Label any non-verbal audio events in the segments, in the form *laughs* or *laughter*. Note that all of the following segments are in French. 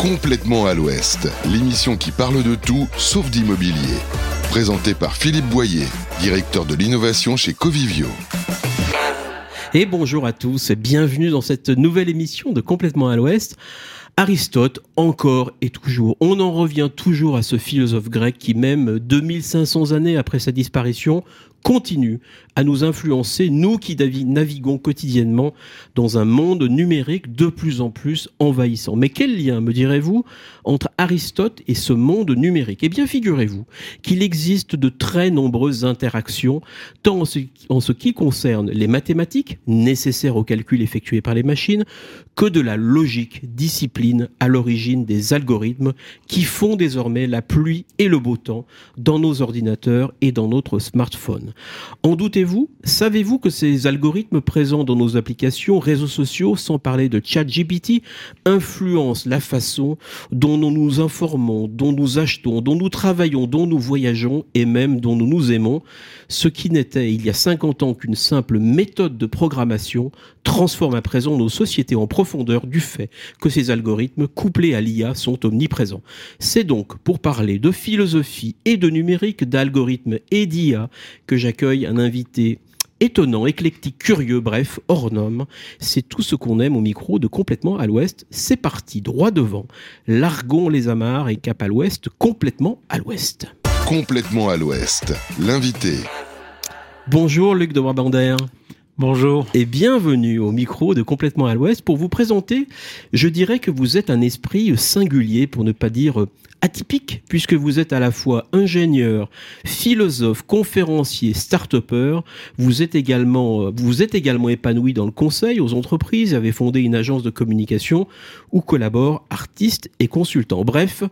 Complètement à l'Ouest, l'émission qui parle de tout sauf d'immobilier. Présentée par Philippe Boyer, directeur de l'innovation chez Covivio. Et bonjour à tous, bienvenue dans cette nouvelle émission de Complètement à l'Ouest. Aristote, encore et toujours. On en revient toujours à ce philosophe grec qui, même 2500 années après sa disparition, continue à nous influencer, nous qui naviguons quotidiennement dans un monde numérique de plus en plus envahissant. Mais quel lien, me direz-vous, entre Aristote et ce monde numérique? Eh bien, figurez-vous qu'il existe de très nombreuses interactions, tant en ce qui concerne les mathématiques, nécessaires au calcul effectué par les machines, que de la logique, discipline à l'origine des algorithmes qui font désormais la pluie et le beau temps dans nos ordinateurs et dans notre smartphone. En doutez-vous Savez-vous que ces algorithmes présents dans nos applications, réseaux sociaux, sans parler de ChatGPT, influencent la façon dont nous nous informons, dont nous achetons, dont nous travaillons, dont nous voyageons et même dont nous nous aimons Ce qui n'était il y a 50 ans qu'une simple méthode de programmation transforme à présent nos sociétés en profondeur du fait que ces algorithmes couplés à l'IA sont omniprésents. C'est donc pour parler de philosophie et de numérique, d'algorithmes et d'IA que j'accueille un invité étonnant, éclectique, curieux, bref, hors norme. C'est tout ce qu'on aime au micro de Complètement à l'Ouest. C'est parti, droit devant. Largon les amarres et cap à l'Ouest, complètement à l'Ouest. Complètement à l'Ouest. L'invité. Bonjour Luc de Brabander. Bonjour. Et bienvenue au micro de Complètement à l'Ouest pour vous présenter. Je dirais que vous êtes un esprit singulier, pour ne pas dire atypique, puisque vous êtes à la fois ingénieur, philosophe, conférencier, start-upper. Vous êtes également, vous êtes également épanoui dans le conseil aux entreprises, avez fondé une agence de communication où collaborent artistes et consultants. Bref,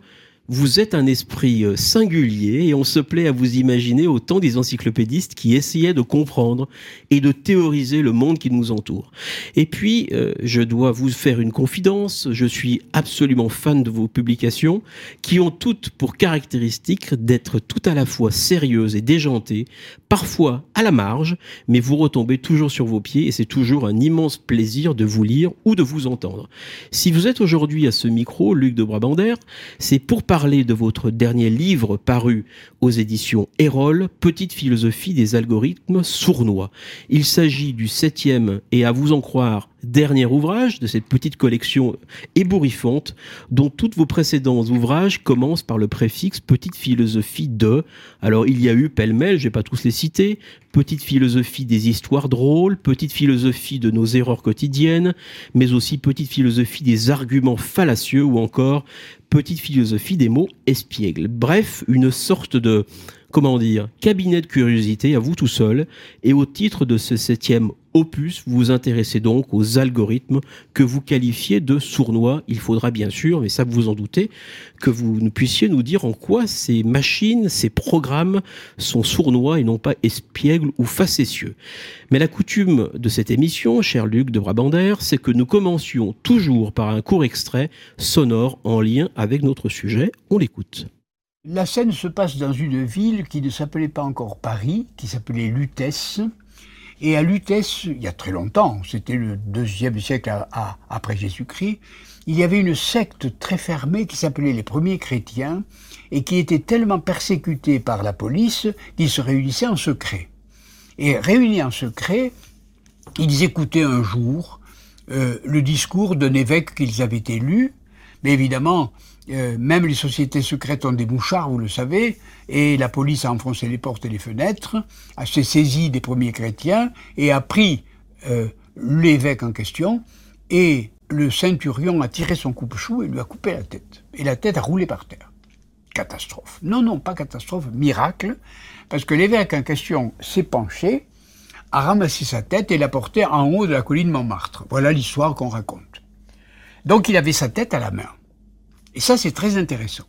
vous êtes un esprit euh, singulier et on se plaît à vous imaginer autant des encyclopédistes qui essayaient de comprendre et de théoriser le monde qui nous entoure. Et puis, euh, je dois vous faire une confidence, je suis absolument fan de vos publications qui ont toutes pour caractéristique d'être tout à la fois sérieuses et déjantées, parfois à la marge, mais vous retombez toujours sur vos pieds et c'est toujours un immense plaisir de vous lire ou de vous entendre. Si vous êtes aujourd'hui à ce micro, Luc de Brabander, c'est pour parler parler de votre dernier livre paru aux éditions Erol, Petite philosophie des algorithmes sournois. Il s'agit du septième et à vous en croire dernier ouvrage de cette petite collection ébouriffante dont tous vos précédents ouvrages commencent par le préfixe Petite philosophie de. Alors il y a eu pêle-mêle, je vais pas tous les citer, Petite philosophie des histoires drôles, Petite philosophie de nos erreurs quotidiennes, mais aussi Petite philosophie des arguments fallacieux ou encore Petite philosophie des mots espiègles. Bref, une sorte de comment dire, cabinet de curiosité à vous tout seul. Et au titre de ce septième opus, vous vous intéressez donc aux algorithmes que vous qualifiez de sournois. Il faudra bien sûr, mais ça vous en doutez, que vous puissiez nous dire en quoi ces machines, ces programmes sont sournois et non pas espiègles ou facétieux. Mais la coutume de cette émission, cher Luc de Brabander, c'est que nous commencions toujours par un court extrait sonore en lien avec notre sujet. On l'écoute. La scène se passe dans une ville qui ne s'appelait pas encore Paris, qui s'appelait Lutèce. Et à Lutèce, il y a très longtemps, c'était le deuxième siècle après Jésus-Christ, il y avait une secte très fermée qui s'appelait les premiers chrétiens et qui était tellement persécutée par la police qu'ils se réunissaient en secret. Et réunis en secret, ils écoutaient un jour euh, le discours d'un évêque qu'ils avaient élu, mais évidemment, euh, même les sociétés secrètes ont des mouchards, vous le savez, et la police a enfoncé les portes et les fenêtres, a s'est saisie des premiers chrétiens et a pris euh, l'évêque en question, et le centurion a tiré son coupe-chou et lui a coupé la tête. Et la tête a roulé par terre. Catastrophe. Non, non, pas catastrophe, miracle, parce que l'évêque en question s'est penché, a ramassé sa tête et l'a portée en haut de la colline Montmartre. Voilà l'histoire qu'on raconte. Donc il avait sa tête à la main. Et ça, c'est très intéressant.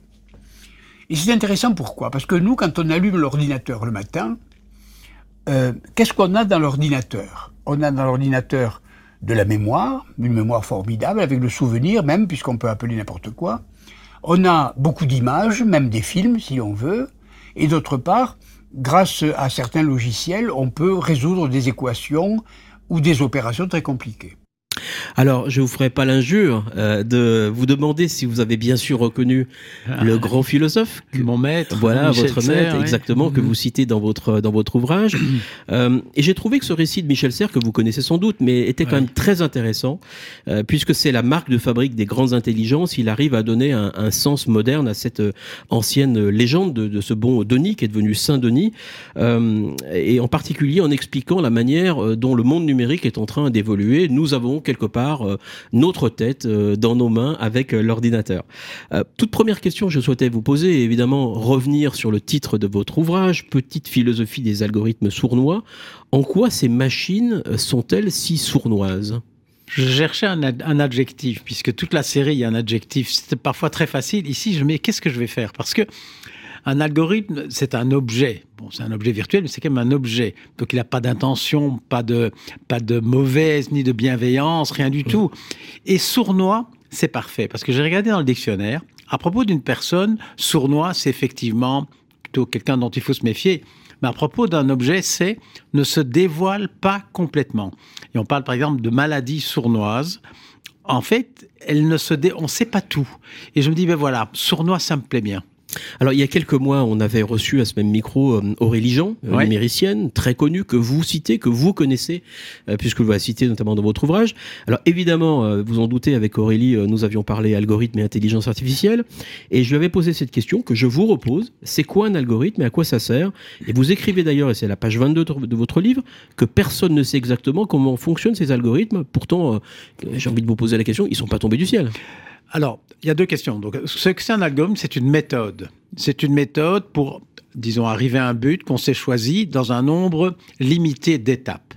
Et c'est intéressant pourquoi? Parce que nous, quand on allume l'ordinateur le matin, euh, qu'est-ce qu'on a dans l'ordinateur? On a dans l'ordinateur de la mémoire, une mémoire formidable, avec le souvenir même, puisqu'on peut appeler n'importe quoi. On a beaucoup d'images, même des films si on veut. Et d'autre part, grâce à certains logiciels, on peut résoudre des équations ou des opérations très compliquées. Alors, je vous ferai pas l'injure euh, de vous demander si vous avez bien sûr reconnu Ah. le grand philosophe. que- Mon maître. Voilà, Michel votre maître, ouais. exactement, que Mhm. vous citez dans votre, dans votre ouvrage. Euh, et j'ai trouvé que ce récit de Michel Serres, que vous connaissez sans doute, mais était quand Ouais. même très intéressant, euh, puisque c'est la marque de fabrique des grandes intelligences. Il arrive à donner un, un sens moderne à cette euh, ancienne légende de, de ce bon Denis, qui est devenu Saint Denis, euh, et en particulier en expliquant la manière euh, dont le monde numérique est en train d'évoluer. Nous avons quelque part euh, notre tête euh, dans nos mains avec euh, l'ordinateur. Toute première question que je souhaitais vous poser, évidemment revenir sur le titre de votre ouvrage, Petite philosophie des algorithmes sournois. En quoi ces machines sont-elles si sournoises? Je cherchais un, ad- un adjectif, puisque toute la série, il y a un adjectif. C'était parfois très facile. Ici, je me dis, qu'est-ce que je vais faire? Parce que un algorithme, c'est un objet. Bon, c'est un objet virtuel, mais c'est quand même un objet. Donc, il n'a pas d'intention, pas de, pas de mauvaise, ni de bienveillance, rien du tout. Et sournois, c'est parfait. Parce que j'ai regardé dans le dictionnaire, à propos d'une personne, sournois, c'est effectivement plutôt quelqu'un dont il faut se méfier. Mais à propos d'un objet, c'est ne se dévoile pas complètement. Et on parle par exemple de maladie sournoise. En fait, elle ne se dé... on ne sait pas tout. Et je me dis, ben voilà, sournois, ça me plaît bien. Alors, il y a quelques mois, on avait reçu à ce même micro euh, Aurélie Jean, euh, Ouais. numéricienne, très connue, que vous citez, que vous connaissez, euh, puisque vous la citez notamment dans votre ouvrage. Alors, évidemment, vous en doutez, avec Aurélie, nous avions parlé algorithme et intelligence artificielle, et je lui avais posé cette question que je vous repose. C'est quoi un algorithme et à quoi ça sert? Et vous écrivez d'ailleurs, et c'est la page 22 de votre livre, que personne ne sait exactement comment fonctionnent ces algorithmes. Pourtant, j'ai envie de vous poser la question, ils sont pas tombés du ciel. Alors, il y a deux questions. Ce que c'est un algorithme, c'est une méthode. C'est une méthode pour, disons, arriver à un but qu'on s'est choisi dans un nombre limité d'étapes.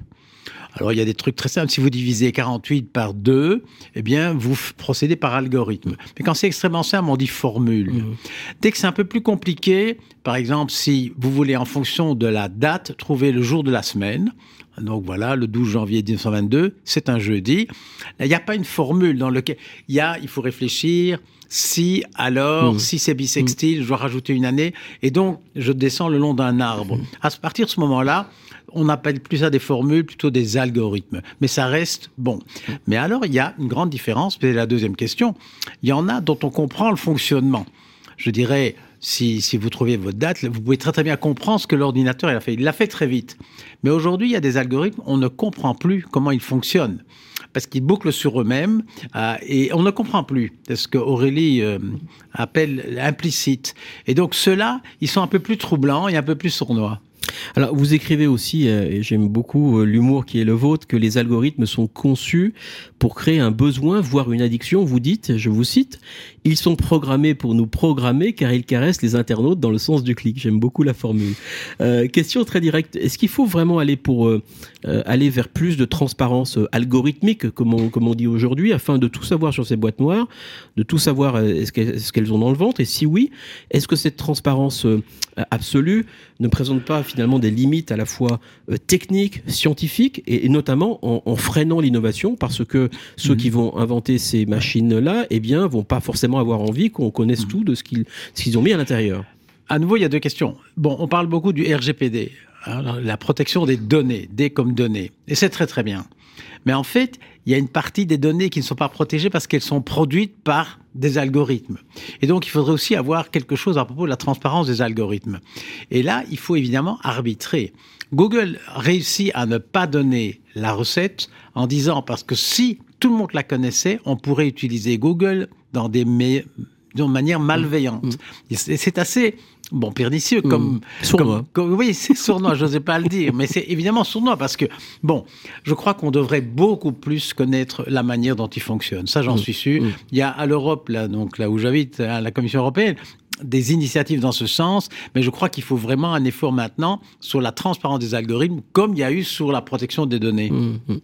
Alors, il y a des trucs très simples. Si vous divisez 48 par 2, eh bien, vous procédez par algorithme. Mais quand c'est extrêmement simple, on dit formule. Mhm. Dès que c'est un peu plus compliqué, par exemple, si vous voulez, en fonction de la date, trouver le jour de la semaine, donc voilà, le 12 janvier 1922, c'est un jeudi. Là, Il n'y a pas une formule dans laquelle il y a, il faut réfléchir. Si, alors, Mm. si c'est bisextile, je dois rajouter une année. Et donc, je descends le long d'un arbre. À partir de ce moment-là, on n'appelle plus ça des formules, plutôt des algorithmes. Mais ça reste bon. Mais alors, il y a une grande différence, c'est la deuxième question. Il y en a dont on comprend le fonctionnement. Je dirais, si, vous trouviez votre date, vous pouvez très très bien comprendre ce que l'ordinateur a fait. Il l'a fait très vite. Mais aujourd'hui, il y a des algorithmes, on ne comprend plus comment ils fonctionnent. Parce qu'ils bouclent sur eux-mêmes euh, et on ne comprend plus. Ce que Aurélie euh, appelle implicite. Et donc ceux-là, ils sont un peu plus troublants et un peu plus sournois. Alors, vous écrivez aussi, euh, et j'aime beaucoup euh, l'humour qui est le vôtre, que les algorithmes sont conçus pour créer un besoin, voire une addiction. Vous dites, je vous cite, ils sont programmés pour nous programmer car ils caressent les internautes dans le sens du clic. J'aime beaucoup la formule. Euh, question très directe. Est-ce qu'il faut vraiment aller pour aller vers plus de transparence algorithmique, comme on, dit aujourd'hui, afin de tout savoir sur ces boîtes noires, de tout savoir est-ce qu'elles ont dans le ventre, et si oui, est-ce que cette transparence absolue ne présente pas finalement des limites à la fois euh, techniques, scientifiques, et, et notamment en, en freinant l'innovation, parce que ceux qui vont inventer ces machines-là, eh bien, vont pas forcément avoir envie qu'on connaisse tout de ce qu'ils ce qu'ils ont mis à l'intérieur. À nouveau, il y a deux questions. Bon, on parle beaucoup du RGPD, hein, la protection des données, des comme données, et c'est très très bien. Mais en fait, il y a une partie des données qui ne sont pas protégées parce qu'elles sont produites par des algorithmes. Et donc, il faudrait aussi avoir quelque chose à propos de la transparence des algorithmes. Et là, il faut évidemment arbitrer. Google réussit à ne pas donner la recette en disant parce que si tout le monde la connaissait, on pourrait utiliser Google dans des d'une manière malveillante. C'est c'est assez bon pernicieux comme Mmh. Sournois. comme- comme- oui, c'est sournois, je n'osais pas le dire, mais c'est évidemment sournois parce que, bon, je crois qu'on devrait beaucoup plus connaître la manière dont il fonctionne. Ça, j'en Mm. suis sûr. Mm. Il y a à l'Europe, là, donc là où j'habite, à la Commission européenne, des initiatives dans ce sens, mais je crois qu'il faut vraiment un effort maintenant sur la transparence des algorithmes, comme il y a eu sur la protection des données. Mmh, mmh.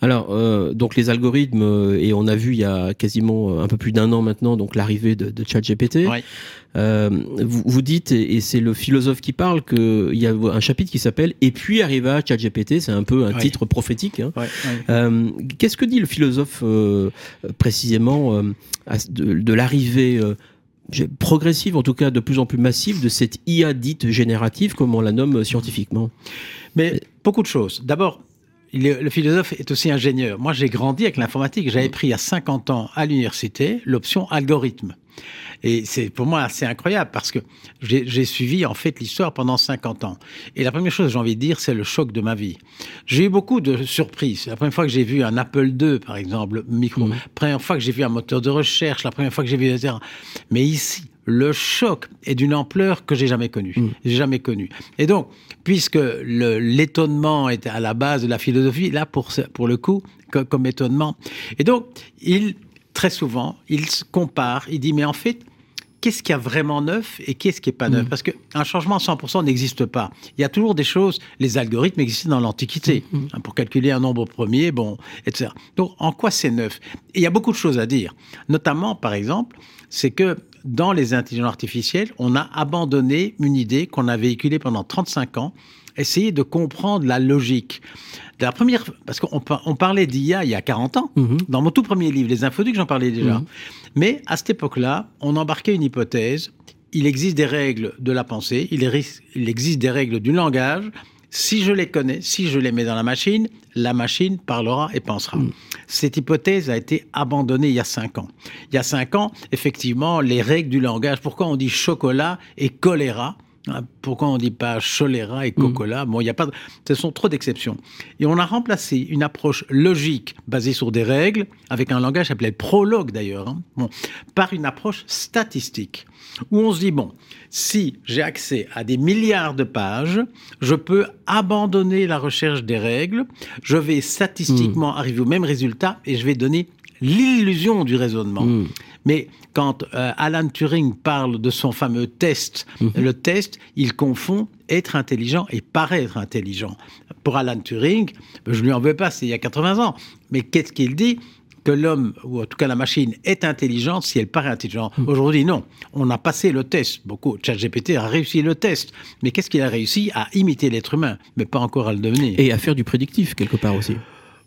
Alors, euh, donc les algorithmes, euh, et on a vu il y a quasiment euh, un peu plus d'un an maintenant, donc l'arrivée de, de ChatGPT. Euh, vous, vous dites, et c'est le philosophe qui parle, qu'il y a un chapitre qui s'appelle Et puis arriva ChatGPT, c'est un peu un titre prophétique. hein. Euh, Qu'est-ce que dit le philosophe précisément de, de l'arrivée progressive, en tout cas de plus en plus massive, de cette IA dite générative, comme on la nomme scientifiquement Mais beaucoup de choses. D'abord, le philosophe est aussi ingénieur. Moi, j'ai grandi avec l'informatique. J'avais pris à 50 ans à l'université l'option algorithme. Et c'est pour moi assez incroyable parce que j'ai suivi en fait l'histoire pendant 50 ans. Et la première chose que j'ai envie de dire, c'est le choc de ma vie. J'ai eu beaucoup de surprises. La première fois que j'ai vu un Apple II, par exemple, micro. La première fois que j'ai vu un moteur de recherche. La première fois que j'ai vu etc. Mais ici, le choc est d'une ampleur que j'ai jamais connue. J'ai jamais connue. Et donc, puisque l'étonnement est à la base de la philosophie, là, pour, pour le coup, comme étonnement. Et donc, il très souvent, il se compare, il dit, mais en fait, qu'est-ce qu'il y a vraiment neuf et qu'est-ce qui n'est pas neuf? Mm. Parce qu'un changement à 100% n'existe pas. Il y a toujours des choses, les algorithmes existaient dans l'Antiquité, mm, mm. Hein, pour calculer un nombre premier, bon, etc. Donc, en quoi c'est neuf? Il y a beaucoup de choses à dire. Notamment, par exemple, c'est que dans les intelligences artificielles, on a abandonné une idée qu'on a véhiculée pendant 35 ans, essayer de comprendre la logique la première, parce qu'on on parlait d'IA il y a 40 ans, mhm. dans mon tout premier livre, Les Infoducs, j'en parlais déjà. Mhm. Mais à cette époque-là, on embarquait une hypothèse. Il existe des règles de la pensée, il, il existe des règles du langage. Si je les connais, si je les mets dans la machine, la machine parlera et pensera. Mhm. Cette hypothèse a été abandonnée il y a cinq ans. Il y a cinq ans, effectivement, les règles du langage, pourquoi on dit chocolat et choléra, pourquoi on ne dit pas choléra et cocola? Mm. Bon, il y a pas, de... ce sont trop d'exceptions. Et on a remplacé une approche logique basée sur des règles, avec un langage appelé prologue d'ailleurs, hein, bon, par une approche statistique, où on se dit bon, si j'ai accès à des milliards de pages, je peux abandonner la recherche des règles, je vais statistiquement mm. arriver au même résultat et je vais donner l'illusion du raisonnement. Mm. Mais quand euh, Alan Turing parle de son fameux test, mhm. le test, il confond être intelligent et paraître intelligent. Pour Alan Turing, je lui en veux pas, c'est il y a 80 ans. Mais qu'est-ce qu'il dit que l'homme, ou en tout cas la machine, est intelligente si elle paraît intelligente? Mhm. Aujourd'hui, non. On a passé le test. Beaucoup. ChatGPT a réussi le test. Mais qu'est-ce qu'il a réussi À imiter l'être humain, mais pas encore à le devenir? Et à faire du prédictif, quelque part aussi.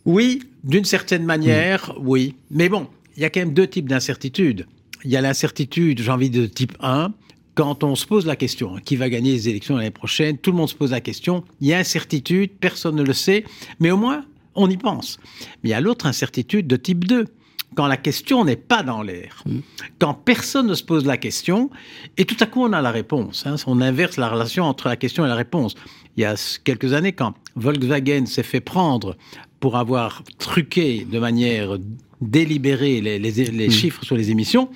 Oui, d'une certaine manière, oui. Mais bon, il y a quand même deux types d'incertitudes. Il y a l'incertitude, j'ai envie de type 1, quand on se pose la question, hein, qui va gagner les élections l'année prochaine, tout le monde se pose la question, il y a incertitude, personne ne le sait, mais au moins, on y pense. Mais il y a l'autre incertitude de type 2, quand la question n'est pas dans l'air, mm. quand personne ne se pose la question, et tout à coup on a la réponse. Hein. on inverse la relation entre la question et la réponse. Il y a quelques années, quand Volkswagen s'est fait prendre pour avoir truqué de manière délibérée les, les, hmm. chiffres sur les émissions,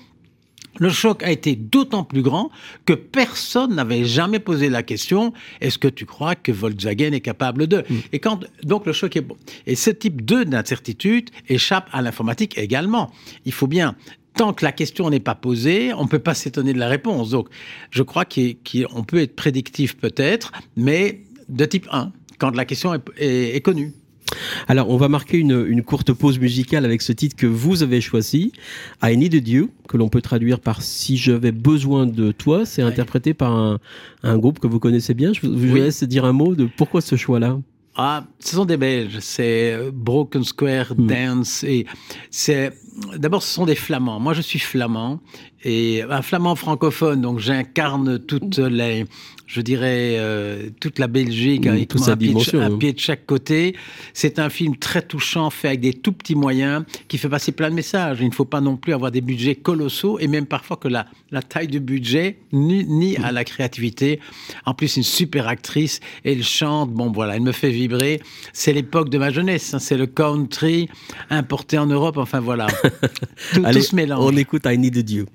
le choc a été d'autant plus grand que personne n'avait jamais posé la question est-ce que tu crois que Volkswagen est capable de hmm. Et quand donc le choc est bon. Et ce type 2 d'incertitude échappe à l'informatique également. Il faut bien tant que la question n'est pas posée, on ne peut pas s'étonner de la réponse. Donc, je crois qu'on peut être prédictif peut-être, mais de type 1, quand la question est connue. Alors, on va marquer une, courte pause musicale avec ce titre que vous avez choisi, I Need a You, que l'on peut traduire par Si j'avais besoin de toi. C'est interprété par un, groupe que vous connaissez bien. Je vous, laisse dire un mot de pourquoi ce choix-là? Ah, ce sont des Belges, c'est euh, Broken Square hmm. Dance et c'est d'abord ce sont des Flamands. Moi je suis flamand et un flamand francophone donc j'incarne toutes les je dirais, euh, toute la Belgique avec tout un, pied de, un pied de chaque côté. C'est un film très touchant, fait avec des tout petits moyens, qui fait passer plein de messages. Il ne faut pas non plus avoir des budgets colossaux, et même parfois que la, la taille du budget ni, ni à la créativité. En plus, une super actrice, elle chante, bon voilà, elle me fait vibrer. C'est l'époque de ma jeunesse, hein. c'est le country importé en Europe, enfin voilà. *laughs* tout, Allez, tout se mélange. On écoute I Need a Dieu.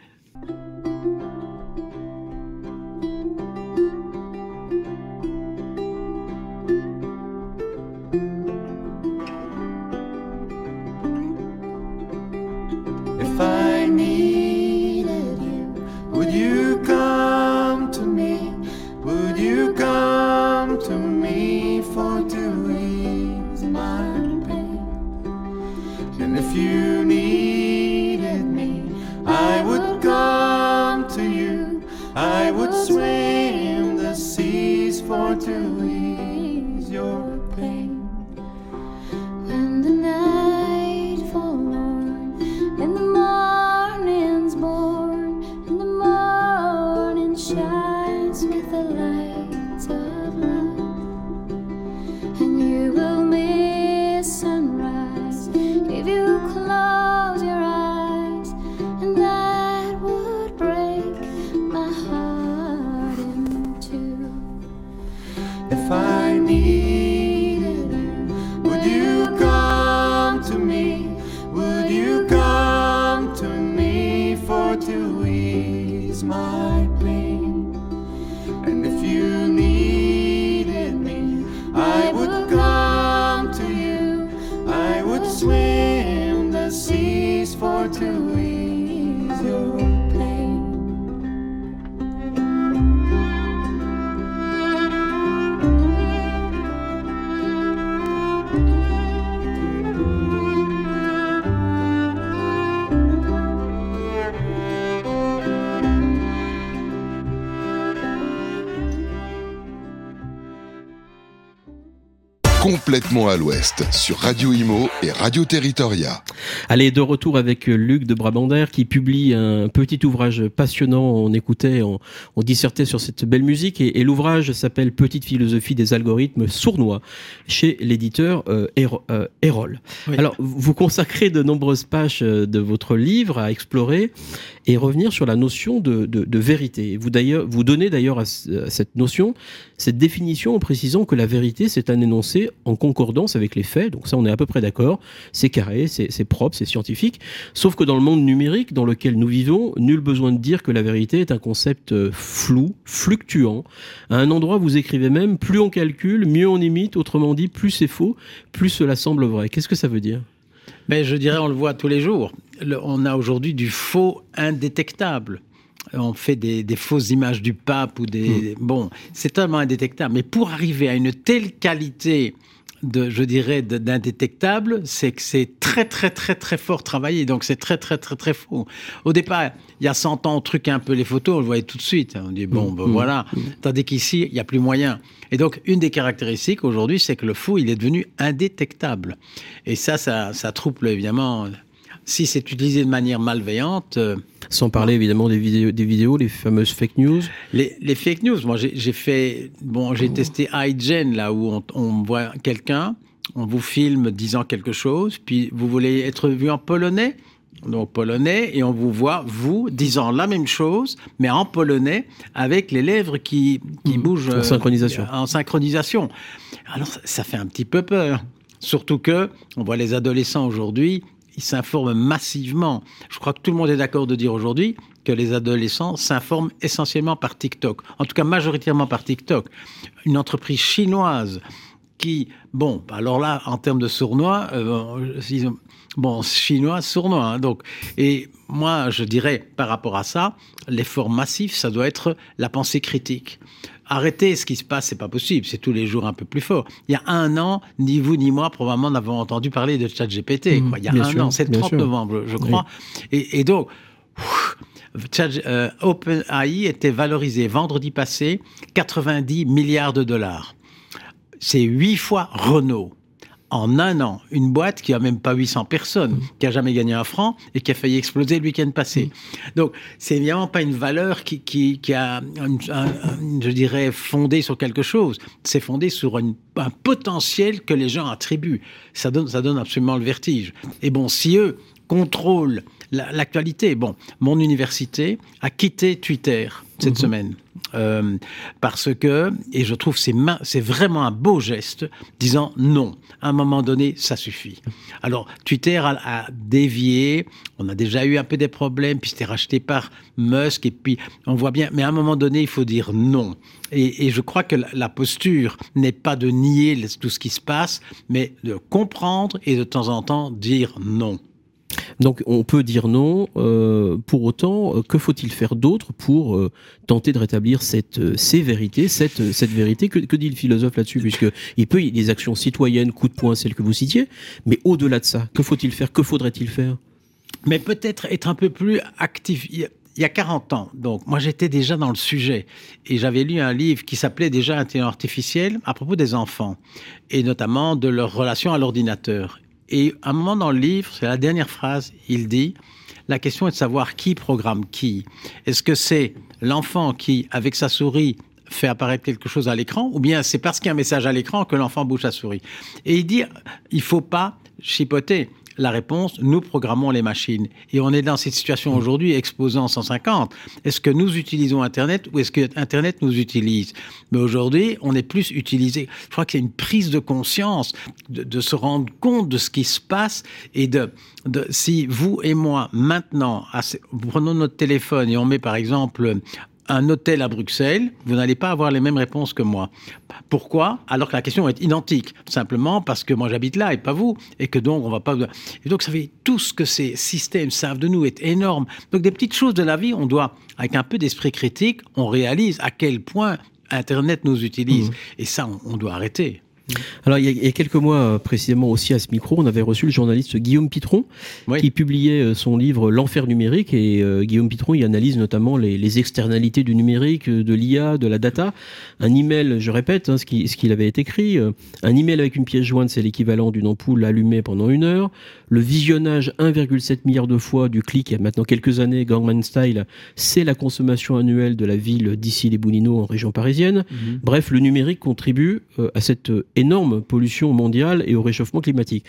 Complètement à l'ouest sur Radio Imo et Radio Territoria. Allez, de retour avec Luc de Brabander qui publie un petit ouvrage passionnant. On écoutait, on, dissertait sur cette belle musique et, l'ouvrage s'appelle Petite philosophie des algorithmes sournois chez l'éditeur euh, euh Erol. Alors, vous consacrez de nombreuses pages euh, de votre livre à explorer et revenir sur la notion de, de, vérité. Vous, vous donnez d'ailleurs à cette notion cette définition en précisant que la vérité, c'est un énoncé en concordance avec les faits. Donc ça, on est à peu près d'accord. C'est carré, c'est propre, c'est scientifique. Sauf que dans le monde numérique dans lequel nous vivons, nul besoin de dire que la vérité est un concept euh, flou, fluctuant. À un endroit, vous écrivez même, plus on calcule, mieux on imite. Autrement dit, plus c'est faux, plus cela semble vrai. Qu'est-ce que ça veut dire? Mais je dirais, on le voit tous les jours. On a aujourd'hui du faux indétectable on fait des, fausses images du pape ou des... Hmm. Bon, c'est tellement indétectable. Mais pour arriver à une telle qualité de, je dirais, d'indétectable, c'est que c'est très, très, très, très fort travaillé. Donc, c'est très, très, très, très faux. Au départ, il y a 100 ans, on truquait un peu les photos, on le voyait tout de suite. On dit, bon, hmm. ben, voilà. Hmm. Tandis qu'ici, il n'y a plus moyen. Et donc, une des caractéristiques aujourd'hui, c'est que le faux, il est devenu indétectable. Et ça, ça, ça trouble évidemment si c'est utilisé de manière malveillante. Euh, Sans parler évidemment des vidéos, des vidéos, les fameuses fake news. Les, fake news, moi j'ai fait, bon, j'ai testé iGen là où on, voit quelqu'un, on vous filme disant quelque chose, puis vous voulez être vu en polonais donc polonais, et on vous voit, vous, disant la même chose, mais en polonais, avec les lèvres qui, qui mmh. bougent. En synchronisation. Euh, en synchronisation. Alors, ça fait un petit peu peur. Surtout que, on voit les adolescents aujourd'hui, ils s'informent massivement. Je crois que tout le monde est d'accord de dire aujourd'hui que les adolescents s'informent essentiellement par TikTok. En tout cas, majoritairement par TikTok. Une entreprise chinoise qui, bon, alors là, en termes de sournois, euh, bon, chinois, sournois. Hein, donc, et moi, je dirais, par rapport à ça, l'effort massif, ça doit être la pensée critique arrêter ce qui se passe, c'est pas possible. C'est tous les jours un peu plus fort. Il y a un an, ni vous ni moi probablement n'avons entendu parler de ChatGPT. Mmh, il y a un an, c'est le 30 novembre, je crois. Et, donc. Euh, OpenAI était valorisé vendredi passé 90 milliards de dollars. C'est huit fois Renault en un an, une boîte qui a même pas 800 personnes, mm. qui a jamais gagné un franc et qui a failli exploser le week-end passé. Mm. Donc, c'est évidemment pas une valeur qui, qui, a, je dirais, fondée sur quelque chose. C'est fondé sur un potentiel que les gens attribuent. Ça donne, ça donne absolument le vertige. Et bon, si eux contrôlent l'actualité, bon, mon université a quitté Twitter cette mm-hmm. semaine. Euh, parce que, et je trouve c'est c'est vraiment un beau geste, disant non. À un moment donné, ça suffit. Alors Twitter a, dévié. On a déjà eu un peu des problèmes, puis c'était racheté par Musk, et puis on voit bien. Mais à un moment donné, il faut dire non. Et, je crois que la posture n'est pas de nier tout ce qui se passe, mais de comprendre et de temps en temps dire non. Donc on peut dire non. Euh, pour autant, euh, que faut-il faire d'autre pour euh, tenter de rétablir cette ces vérités, cette cette vérité que, dit le philosophe là-dessus Puisque il peut y avoir des actions citoyennes, coup de poing, celles que vous citiez, mais au-delà de ça, que faut-il faire Que faudrait-il faire? Mais peut-être être un peu plus actif. Il y a 40 ans, donc moi j'étais déjà dans le sujet et j'avais lu un livre qui s'appelait déjà Intelligence artificielle à propos des enfants et notamment de leur relation à l'ordinateur. Et à un moment dans le livre, c'est la dernière phrase, il dit, la question est de savoir qui programme qui. Est-ce que c'est l'enfant qui, avec sa souris, fait apparaître quelque chose à l'écran, ou bien c'est parce qu'il y a un message à l'écran que l'enfant bouge sa souris? Et il dit, il faut pas chipoter. La réponse, nous programmons les machines. Et on est dans cette situation aujourd'hui, exposant 150. Est-ce que nous utilisons Internet ou est-ce que Internet nous utilise? Mais aujourd'hui, on est plus utilisé. Je crois qu'il y a une prise de conscience, de, se rendre compte de ce qui se passe et de, si vous et moi, maintenant, prenons notre téléphone et on met par exemple un hôtel à Bruxelles, vous n'allez pas avoir les mêmes réponses que moi. Pourquoi? Alors que la question est identique, simplement parce que moi j'habite là et pas vous, et que donc on va pas. Et donc ça fait tout ce que ces systèmes savent de nous est énorme. Donc des petites choses de la vie, on doit, avec un peu d'esprit critique, on réalise à quel point Internet nous utilise. Mmh. Et ça, on doit arrêter. Alors, il y, a, quelques mois, euh, précisément aussi à ce micro, on avait reçu le journaliste Guillaume Pitron, qui publiait euh, son livre L'enfer numérique. Et euh, Guillaume Pitron, il analyse notamment les, externalités du numérique, de l'IA, de la data. Un email, je répète hein, ce qu'il avait écrit, un email avec une pièce jointe, c'est l'équivalent d'une ampoule allumée pendant une heure. Le visionnage 1,7 milliard de fois du clic, il y a maintenant quelques années, Gangman Style, c'est la consommation annuelle de la ville d'ici les Boulinots en région parisienne. Mhm. Bref, le numérique contribue à cette énorme pollution mondiale et au réchauffement climatique.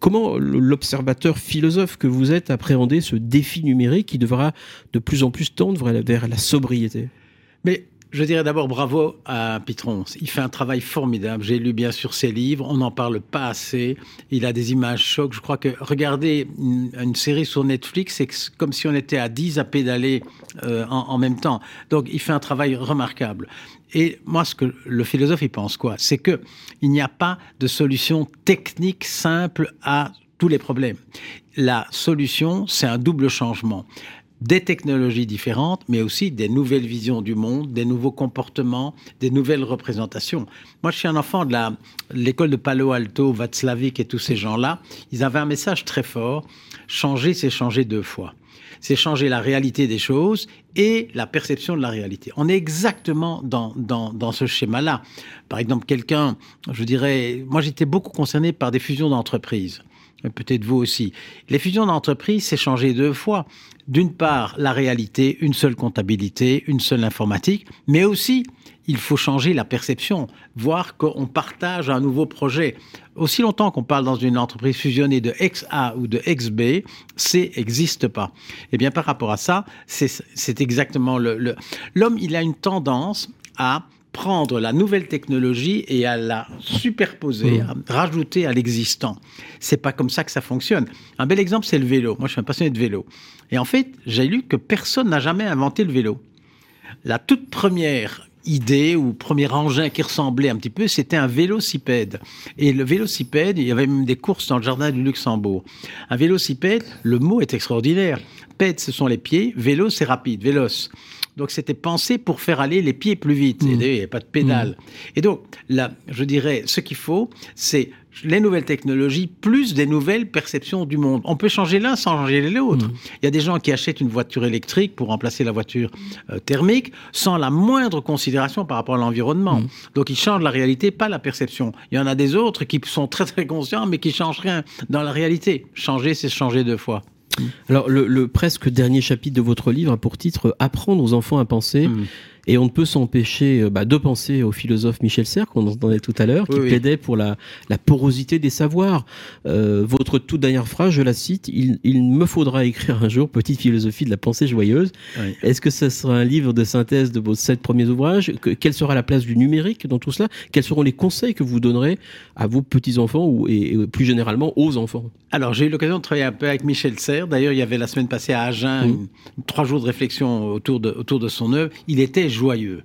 Comment l'observateur philosophe que vous êtes appréhendez ce défi numérique qui devra de plus en plus tendre vers la sobriété? Mais je dirais d'abord bravo à Pitron. Il fait un travail formidable. J'ai lu bien sûr ses livres. On n'en parle pas assez. Il a des images chocs. Je crois que regarder une, série sur Netflix, c'est comme si on était à 10 à pédaler euh, en, en, même temps. Donc il fait un travail remarquable. Et moi, ce que le philosophe, il pense quoi? C'est que il n'y a pas de solution technique simple à tous les problèmes. La solution, c'est un double changement des technologies différentes, mais aussi des nouvelles visions du monde, des nouveaux comportements, des nouvelles représentations. Moi, je suis un enfant de l'école de Palo Alto, Václavic et tous ces gens-là. Ils avaient un message très fort. Changer, c'est changer deux fois c'est changer la réalité des choses et la perception de la réalité. On est exactement dans, dans, ce schéma-là. Par exemple, quelqu'un, je dirais, moi j'étais beaucoup concerné par des fusions d'entreprises. Peut-être vous aussi. Les fusions d'entreprises, c'est changer deux fois. D'une part, la réalité, une seule comptabilité, une seule informatique, mais aussi il faut changer la perception, voir qu'on partage un nouveau projet. Aussi longtemps qu'on parle dans une entreprise fusionnée de XA ou de XB, C n'existe pas. Eh bien, par rapport à ça, c'est exactement le. L'homme, il a une tendance à prendre la nouvelle technologie et à la superposer, mmh. à rajouter à l'existant. C'est pas comme ça que ça fonctionne. Un bel exemple, c'est le vélo. Moi, je suis un passionné de vélo. Et en fait, j'ai lu que personne n'a jamais inventé le vélo. La toute première idée ou premier engin qui ressemblait un petit peu, c'était un vélocipède. Et le vélocipède, il y avait même des courses dans le jardin du Luxembourg. Un vélocipède, le mot est extraordinaire. Pède, ce sont les pieds. Vélo, c'est rapide, véloce. Donc c'était pensé pour faire aller les pieds plus vite. Mmh. il n'y a pas de pédale. Mmh. Et donc là, je dirais, ce qu'il faut, c'est les nouvelles technologies plus des nouvelles perceptions du monde. On peut changer l'un sans changer l'autre. Mmh. Il y a des gens qui achètent une voiture électrique pour remplacer la voiture euh, thermique sans la moindre considération par rapport à l'environnement. Donc ils changent la réalité, pas la perception. Il y en a des autres qui sont très très conscients mais qui changent rien dans la réalité. Changer, c'est changer deux fois. Alors, le, presque dernier chapitre de votre livre a pour titre Apprendre aux enfants à penser. Hmm. Et on ne peut s'empêcher euh, bah, de penser au philosophe Michel Serres, qu'on entendait tout à l'heure, qui plaidait pour la, porosité des savoirs. Euh, votre toute dernière phrase, je la cite, il, me faudra écrire un jour Petite philosophie de la pensée joyeuse. Est-ce que ce sera un livre de synthèse de vos sept premiers ouvrages? Quelle sera la place du numérique dans tout cela? Quels seront les conseils que vous donnerez à vos petits-enfants ou, et, plus généralement aux enfants? Alors, j'ai eu l'occasion de travailler un peu avec Michel Serres. D'ailleurs, il y avait la semaine passée à Agen mmh. trois jours de réflexion autour de, autour de son œuvre. Il était joyeux.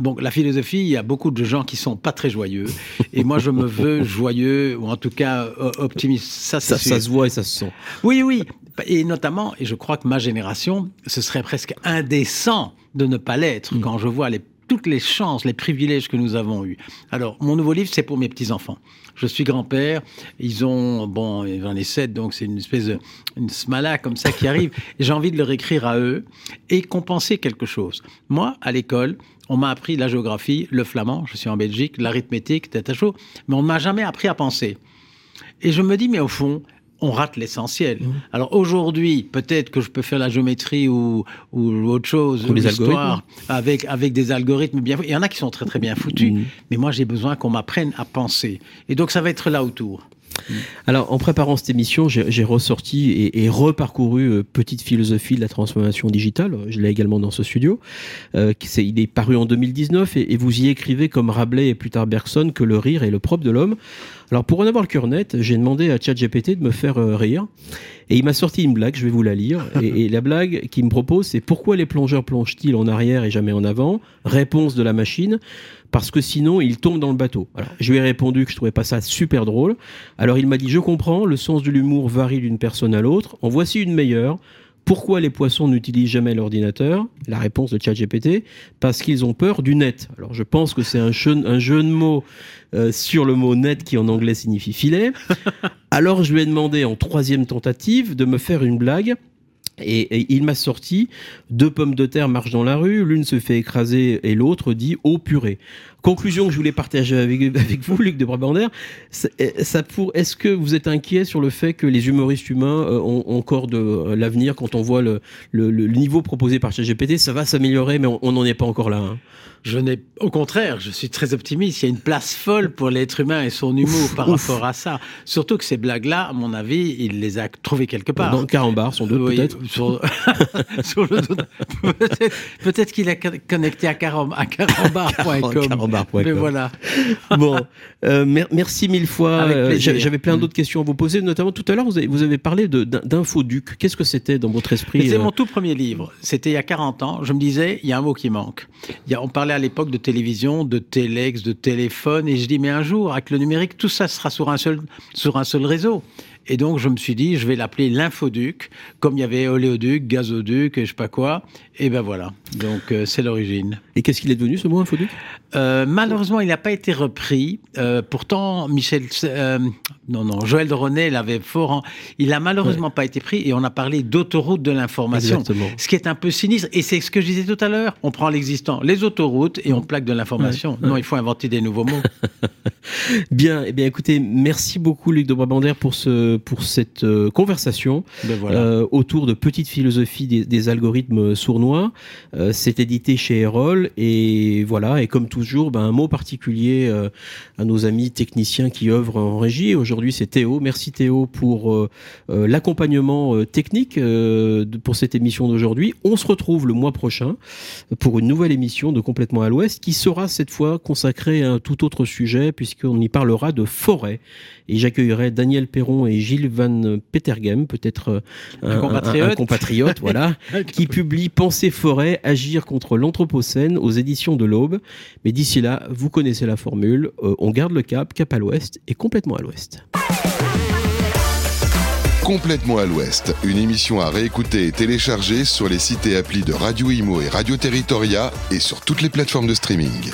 Donc la philosophie, il y a beaucoup de gens qui sont pas très joyeux, et moi je me veux *laughs* joyeux ou en tout cas optimiste. Ça, ça, ça, se voit et ça se sent. Oui, oui, et notamment, et je crois que ma génération, ce serait presque indécent de ne pas l'être mm. quand je vois les toutes les chances, les privilèges que nous avons eus. Alors, mon nouveau livre, c'est pour mes petits-enfants. Je suis grand-père, ils ont, bon, j'en ai sept, donc c'est une espèce de, une smala comme ça qui arrive. *laughs* J'ai envie de leur écrire à eux et compenser quelque chose. Moi, à l'école, on m'a appris la géographie, le flamand, je suis en Belgique, l'arithmétique, tête chaud, mais on ne m'a jamais appris à penser. Et je me dis, mais au fond, on rate l'essentiel. Mmh. Alors aujourd'hui, peut-être que je peux faire la géométrie ou, ou autre chose, ou l'histoire, avec, avec des algorithmes bien Il y en a qui sont très très bien foutus, mmh. mais moi j'ai besoin qu'on m'apprenne à penser. Et donc ça va être là autour. Alors, en préparant cette émission, j'ai ressorti et, reparcouru euh, Petite philosophie de la transformation digitale. Je l'ai également dans ce studio. Euh, il est paru en 2019 et, vous y écrivez, comme Rabelais et plus tard Bergson, que le rire est le propre de l'homme. Alors pour en avoir le cœur net, j'ai demandé à ChatGPT de me faire euh, rire. Et il m'a sorti une blague, je vais vous la lire. *laughs* Et, et la blague qu'il me propose, c'est pourquoi les plongeurs plongent-ils en arrière et jamais en avant? Réponse de la machine, parce que sinon ils tombent dans le bateau. Alors, je lui ai répondu que je trouvais pas ça super drôle. Alors il m'a dit, je comprends, le sens de l'humour varie d'une personne à l'autre. En voici une meilleure. Pourquoi les poissons n'utilisent jamais l'ordinateur? La réponse de ChatGPT, parce qu'ils ont peur du net. Alors je pense que c'est un jeu, un jeu de mots euh, sur le mot net qui en anglais signifie filet. *laughs* Alors je lui ai demandé en troisième tentative de me faire une blague. Et, il m'a sorti deux pommes de terre marchent dans la rue, l'une se fait écraser et l'autre dit oh purée. Conclusion que je voulais partager avec, avec vous, Luc de Brabander, ça, ça pour, est-ce que vous êtes inquiet sur le fait que les humoristes humains euh, ont, ont encore de euh, l'avenir quand on voit le, le, le niveau proposé par ChatGPT Ça va s'améliorer, mais on n'en est pas encore là. Hein. Je n'ai, au contraire, je suis très optimiste. Il y a une place folle pour l'être humain et son humour Ouf, par ouf. rapport à ça. Surtout que ces blagues-là, à mon avis, il les a trouvées quelque part. Dans carambar, sans doute, Oui, peut-être. Sur, *laughs* sur le peut-être, peut-être qu'il con- connecté à, caram, à *laughs* carambar.com. Mais voilà. *laughs* Bon, euh, mer- merci mille fois. Euh, J'avais plein Mm. d'autres questions à vous poser, notamment tout à l'heure, vous avez, vous avez parlé d'infoduc. Qu'est-ce que c'était dans votre esprit C'est euh, mon tout premier livre. C'était il y a 40 ans. Je me disais, il y a un mot qui manque. Il y a- on parlait à l'époque de télévision, de téléx, de téléphone, et je dis, mais un jour, avec le numérique, tout ça sera sur un seul, sur un seul réseau. Et donc, je me suis dit, je vais l'appeler l'infoduc, comme il y avait oléoduc, gazoduc, et je sais pas quoi. Et ben voilà. Donc, euh, c'est l'origine. Et qu'est-ce qu'il est devenu ce mot infoduc? Euh, malheureusement, il n'a pas été repris. Euh, pourtant, Michel, non, non, Joël de René l'avait fort. en- Il a malheureusement pas été pris et on a parlé d'autoroute de l'information. Exactement. Ce qui est un peu sinistre. Et c'est ce que je disais tout à l'heure. On prend l'existant, les autoroutes et on plaque de l'information. Non, il faut inventer des nouveaux mots. *laughs* Bien, eh bien, écoutez, merci beaucoup Luc de Brabander pour ce pour cette conversation Ben voilà. autour de petites philosophies des, des algorithmes sournois. Euh, C'est édité chez Erol et voilà. Et comme toujours, ben, un mot particulier euh, à nos amis techniciens qui œuvrent en régie. Aujourd'hui, c'est Théo. Merci Théo pour euh, l'accompagnement technique pour cette émission d'aujourd'hui. On se retrouve le mois prochain pour une nouvelle émission de Complètement à l'Ouest qui sera cette fois consacrée à un tout autre sujet puisqu'on y parlera de forêt. Et j'accueillerai Daniel Perron et Gilles Van Petergem, peut-être Un compatriote. un compatriote, voilà, *laughs* qui publie Penser forêt, agir contre l'anthropocène aux éditions de l'Aube. Mais d'ici là, vous connaissez la formule, euh, on garde le cap, cap à l'ouest et complètement à l'ouest. Complètement à l'Ouest, une émission à réécouter et télécharger sur les sites et applis de Radio Imo et Radio Territoria et sur toutes les plateformes de streaming.